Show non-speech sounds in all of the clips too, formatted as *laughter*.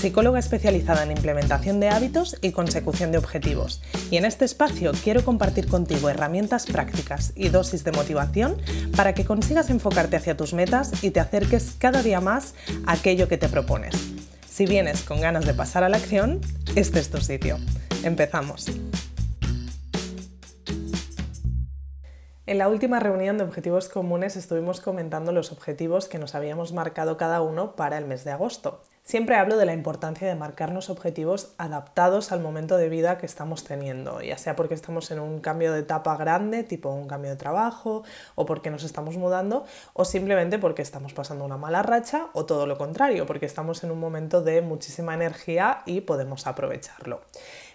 psicóloga especializada en implementación de hábitos y consecución de objetivos, y en este espacio quiero compartir contigo herramientas prácticas y dosis de motivación para que consigas enfocarte hacia tus metas y te acerques cada día más a aquello que te propones. Si vienes con ganas de pasar a la acción, este es tu sitio. Empezamos. En la última reunión de objetivos comunes estuvimos comentando los objetivos que nos habíamos marcado cada uno para el mes de agosto. Siempre hablo de la importancia de marcarnos objetivos adaptados al momento de vida que estamos teniendo, ya sea porque estamos en un cambio de etapa grande, tipo un cambio de trabajo, o porque nos estamos mudando, o simplemente porque estamos pasando una mala racha, o todo lo contrario, porque estamos en un momento de muchísima energía y podemos aprovecharlo.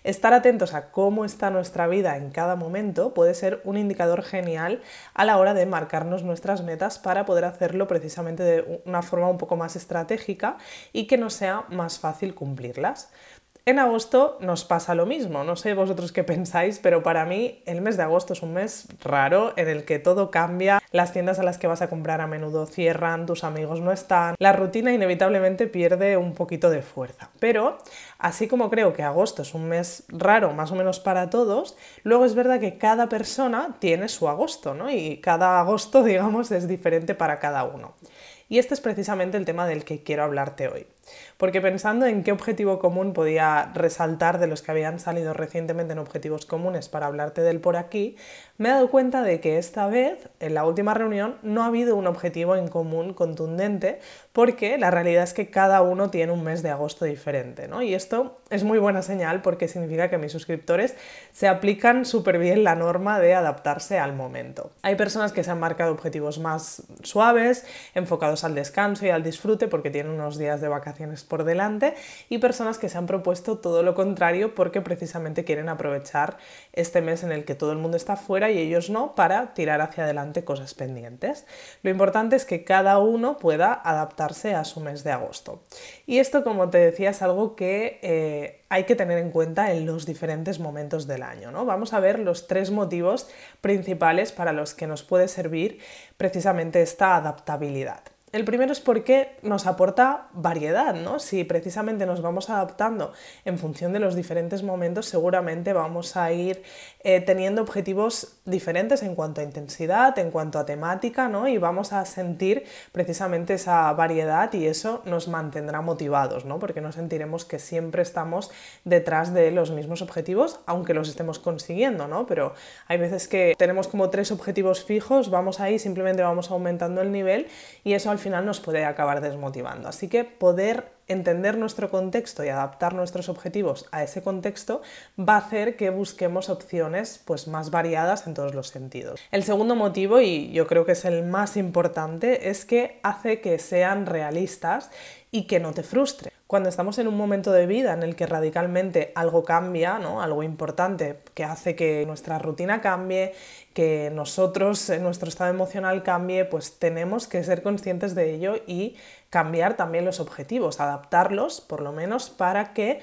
Estar atentos a cómo está nuestra vida en cada momento puede ser un indicador genial a la hora de marcarnos nuestras metas para poder hacerlo precisamente de una forma un poco más estratégica y que nos sea más fácil cumplirlas. En agosto nos pasa lo mismo, no sé vosotros qué pensáis, pero para mí el mes de agosto es un mes raro en el que todo cambia, las tiendas a las que vas a comprar a menudo cierran, tus amigos no están, la rutina inevitablemente pierde un poquito de fuerza. Pero así como creo que agosto es un mes raro más o menos para todos, luego es verdad que cada persona tiene su agosto, ¿no? Y cada agosto, *laughs* digamos, es diferente para cada uno. Y este es precisamente el tema del que quiero hablarte hoy. Porque pensando en qué objetivo común podía resaltar de los que habían salido recientemente en objetivos comunes para hablarte del por aquí, me he dado cuenta de que esta vez, en la última reunión, no ha habido un objetivo en común contundente, porque la realidad es que cada uno tiene un mes de agosto diferente, ¿no? Y esto es muy buena señal porque significa que mis suscriptores se aplican súper bien la norma de adaptarse al momento. Hay personas que se han marcado objetivos más suaves, enfocados al descanso y al disfrute porque tienen unos días de vacaciones por delante, y personas que se han propuesto todo lo contrario porque precisamente quieren aprovechar este mes en el que todo el mundo está fuera y ellos no para tirar hacia adelante cosas pendientes. Lo importante es que cada uno pueda adaptarse a su mes de agosto. Y esto, como te decía, es algo que eh, hay que tener en cuenta en los diferentes momentos del año. ¿no? Vamos a ver los tres motivos principales para los que nos puede servir precisamente esta adaptabilidad. El primero es porque nos aporta variedad, ¿no? Si precisamente nos vamos adaptando en función de los diferentes momentos, seguramente vamos a ir eh, teniendo objetivos diferentes en cuanto a intensidad, en cuanto a temática, ¿no? Y vamos a sentir precisamente esa variedad y eso nos mantendrá motivados, ¿no? Porque no sentiremos que siempre estamos detrás de los mismos objetivos, aunque los estemos consiguiendo, ¿no? Pero hay veces que tenemos como tres objetivos fijos, vamos ahí, simplemente vamos aumentando el nivel y eso al final nos puede acabar desmotivando. Así que poder entender nuestro contexto y adaptar nuestros objetivos a ese contexto va a hacer que busquemos opciones pues más variadas en todos los sentidos. El segundo motivo y yo creo que es el más importante es que hace que sean realistas y que no te frustre. Cuando estamos en un momento de vida en el que radicalmente algo cambia, ¿no? algo importante que hace que nuestra rutina cambie, que nosotros, nuestro estado emocional cambie, pues tenemos que ser conscientes de ello y cambiar también los objetivos, adaptarlos por lo menos para que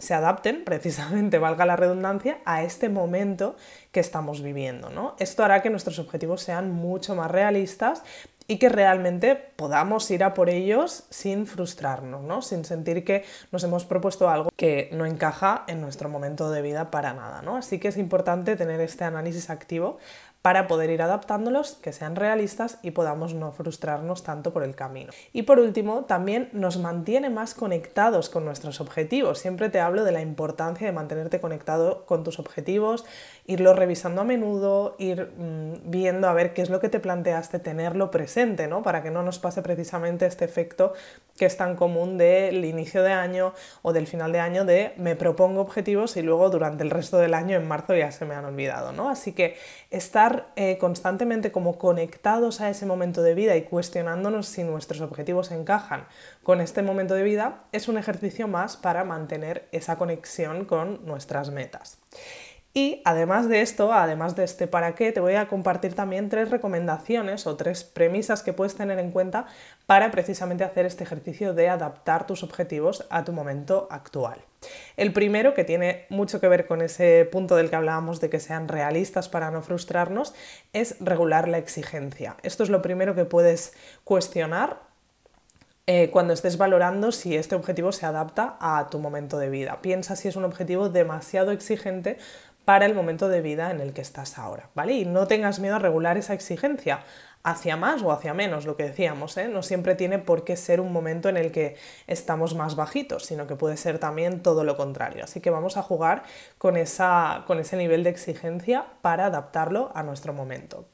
se adapten, *laughs* precisamente, valga la redundancia, a este momento que estamos viviendo. ¿no? Esto hará que nuestros objetivos sean mucho más realistas y que realmente podamos ir a por ellos sin frustrarnos, ¿no? sin sentir que nos hemos propuesto algo que no encaja en nuestro momento de vida para nada. ¿no? Así que es importante tener este análisis activo para poder ir adaptándolos, que sean realistas y podamos no frustrarnos tanto por el camino. Y por último, también nos mantiene más conectados con nuestros objetivos. Siempre te hablo de la importancia de mantenerte conectado con tus objetivos, irlo revisando a menudo, ir mm, viendo a ver qué es lo que te planteaste, tenerlo presente, ¿no? Para que no nos pase precisamente este efecto que es tan común del inicio de año o del final de año de me propongo objetivos y luego durante el resto del año en marzo ya se me han olvidado, ¿no? Así que estar eh, constantemente como conectados a ese momento de vida y cuestionándonos si nuestros objetivos encajan con este momento de vida es un ejercicio más para mantener esa conexión con nuestras metas. Y además de esto, además de este para qué, te voy a compartir también tres recomendaciones o tres premisas que puedes tener en cuenta para precisamente hacer este ejercicio de adaptar tus objetivos a tu momento actual. El primero, que tiene mucho que ver con ese punto del que hablábamos de que sean realistas para no frustrarnos, es regular la exigencia. Esto es lo primero que puedes cuestionar eh, cuando estés valorando si este objetivo se adapta a tu momento de vida. Piensa si es un objetivo demasiado exigente para el momento de vida en el que estás ahora, ¿vale? Y no tengas miedo a regular esa exigencia hacia más o hacia menos, lo que decíamos, ¿eh? no siempre tiene por qué ser un momento en el que estamos más bajitos, sino que puede ser también todo lo contrario. Así que vamos a jugar con, esa, con ese nivel de exigencia para adaptarlo a nuestro momento.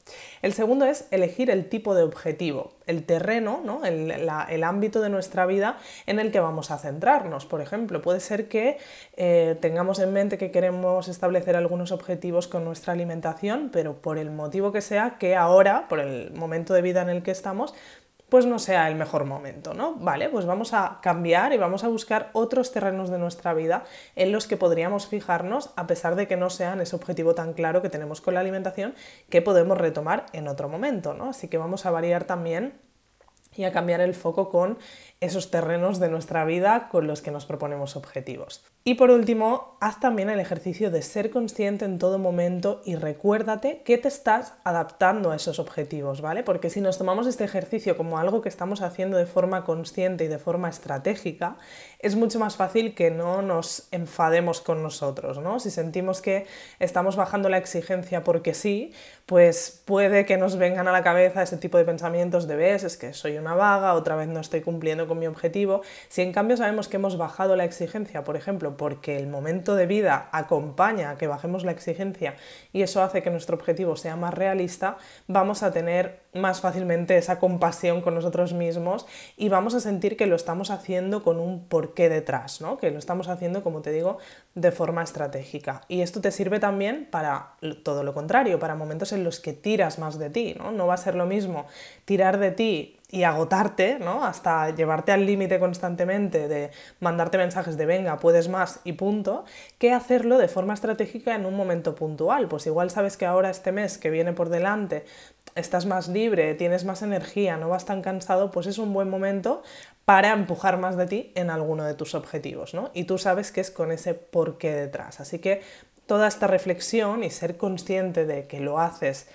El segundo es elegir el tipo de objetivo, el terreno, ¿no? el, ámbito de nuestra vida en el que vamos a centrarnos. Por ejemplo, puede ser que eh, tengamos en mente que queremos establecer algunos objetivos con nuestra alimentación, pero por el motivo que sea, que ahora, por el momento de vida en el que estamos, pues no sea el mejor momento, ¿no? Vale, pues vamos a cambiar y vamos a buscar otros terrenos de nuestra vida en los que podríamos fijarnos, a pesar de que no sean ese objetivo tan claro que tenemos con la alimentación, que podemos retomar en otro momento, ¿no? Así que vamos a variar también y a cambiar el foco con esos terrenos de nuestra vida con los que nos proponemos objetivos. Y por último, haz también el ejercicio de ser consciente en todo momento y recuérdate que te estás adaptando a esos objetivos, ¿vale? Porque si nos tomamos este ejercicio como algo que estamos haciendo de forma consciente y de forma estratégica, es mucho más fácil que no nos enfademos con nosotros, ¿no? Si sentimos que estamos bajando la exigencia porque sí, pues puede que nos vengan a la cabeza ese tipo de pensamientos de ves, es que soy una vaga, otra vez no estoy cumpliendo con mi objetivo. Si en cambio sabemos que hemos bajado la exigencia, por ejemplo, porque el momento de vida acompaña a que bajemos la exigencia y eso hace que nuestro objetivo sea más realista, vamos a tener más fácilmente esa compasión con nosotros mismos y vamos a sentir que lo estamos haciendo con un porqué detrás, ¿no? que lo estamos haciendo, como te digo, de forma estratégica. Y esto te sirve también para todo lo contrario, para momentos en los que tiras más de ti. No, no va a ser lo mismo tirar de ti y agotarte, ¿no? Hasta llevarte al límite constantemente de mandarte mensajes de venga, puedes más y punto, que hacerlo de forma estratégica en un momento puntual. Pues igual sabes que ahora este mes que viene por delante estás más libre, tienes más energía, no vas tan cansado, pues es un buen momento para empujar más de ti en alguno de tus objetivos, ¿no? Y tú sabes que es con ese porqué detrás. Así que toda esta reflexión y ser consciente de que lo haces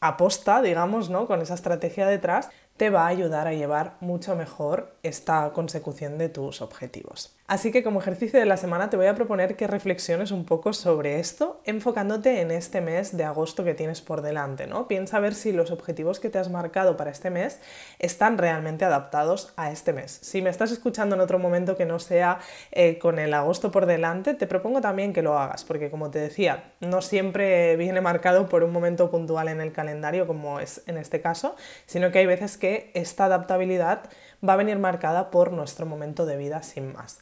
aposta, digamos, ¿no? Con esa estrategia detrás, te va a ayudar a llevar mucho mejor esta consecución de tus objetivos. Así que como ejercicio de la semana te voy a proponer que reflexiones un poco sobre esto, enfocándote en este mes de agosto que tienes por delante, ¿no? Piensa a ver si los objetivos que te has marcado para este mes están realmente adaptados a este mes. Si me estás escuchando en otro momento que no sea eh, con el agosto por delante, te propongo también que lo hagas, porque como te decía, no siempre viene marcado por un momento puntual en el calendario, como es en este caso, sino que hay veces que esta adaptabilidad va a venir marcada por nuestro momento de vida sin más.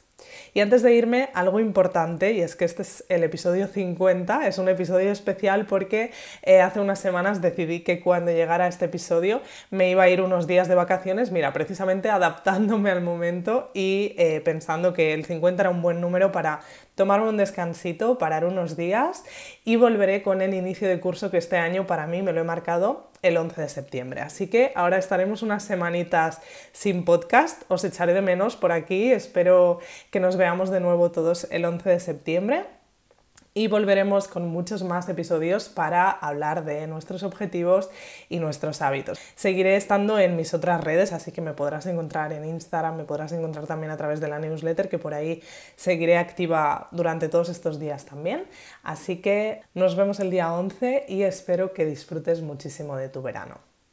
Y antes de irme, algo importante, y es que este es el episodio 50, es un episodio especial porque eh, hace unas semanas decidí que cuando llegara este episodio me iba a ir unos días de vacaciones, mira, precisamente adaptándome al momento y eh, pensando que el 50 era un buen número para tomarme un descansito, parar unos días y volveré con el inicio de curso que este año para mí me lo he marcado el 11 de septiembre. Así que ahora estaremos unas semanitas sin podcast, os echaré de menos por aquí, espero que nos veamos de nuevo todos el 11 de septiembre y volveremos con muchos más episodios para hablar de nuestros objetivos y nuestros hábitos. Seguiré estando en mis otras redes, así que me podrás encontrar en Instagram, me podrás encontrar también a través de la newsletter, que por ahí seguiré activa durante todos estos días también. Así que nos vemos el día 11 y espero que disfrutes muchísimo de tu verano.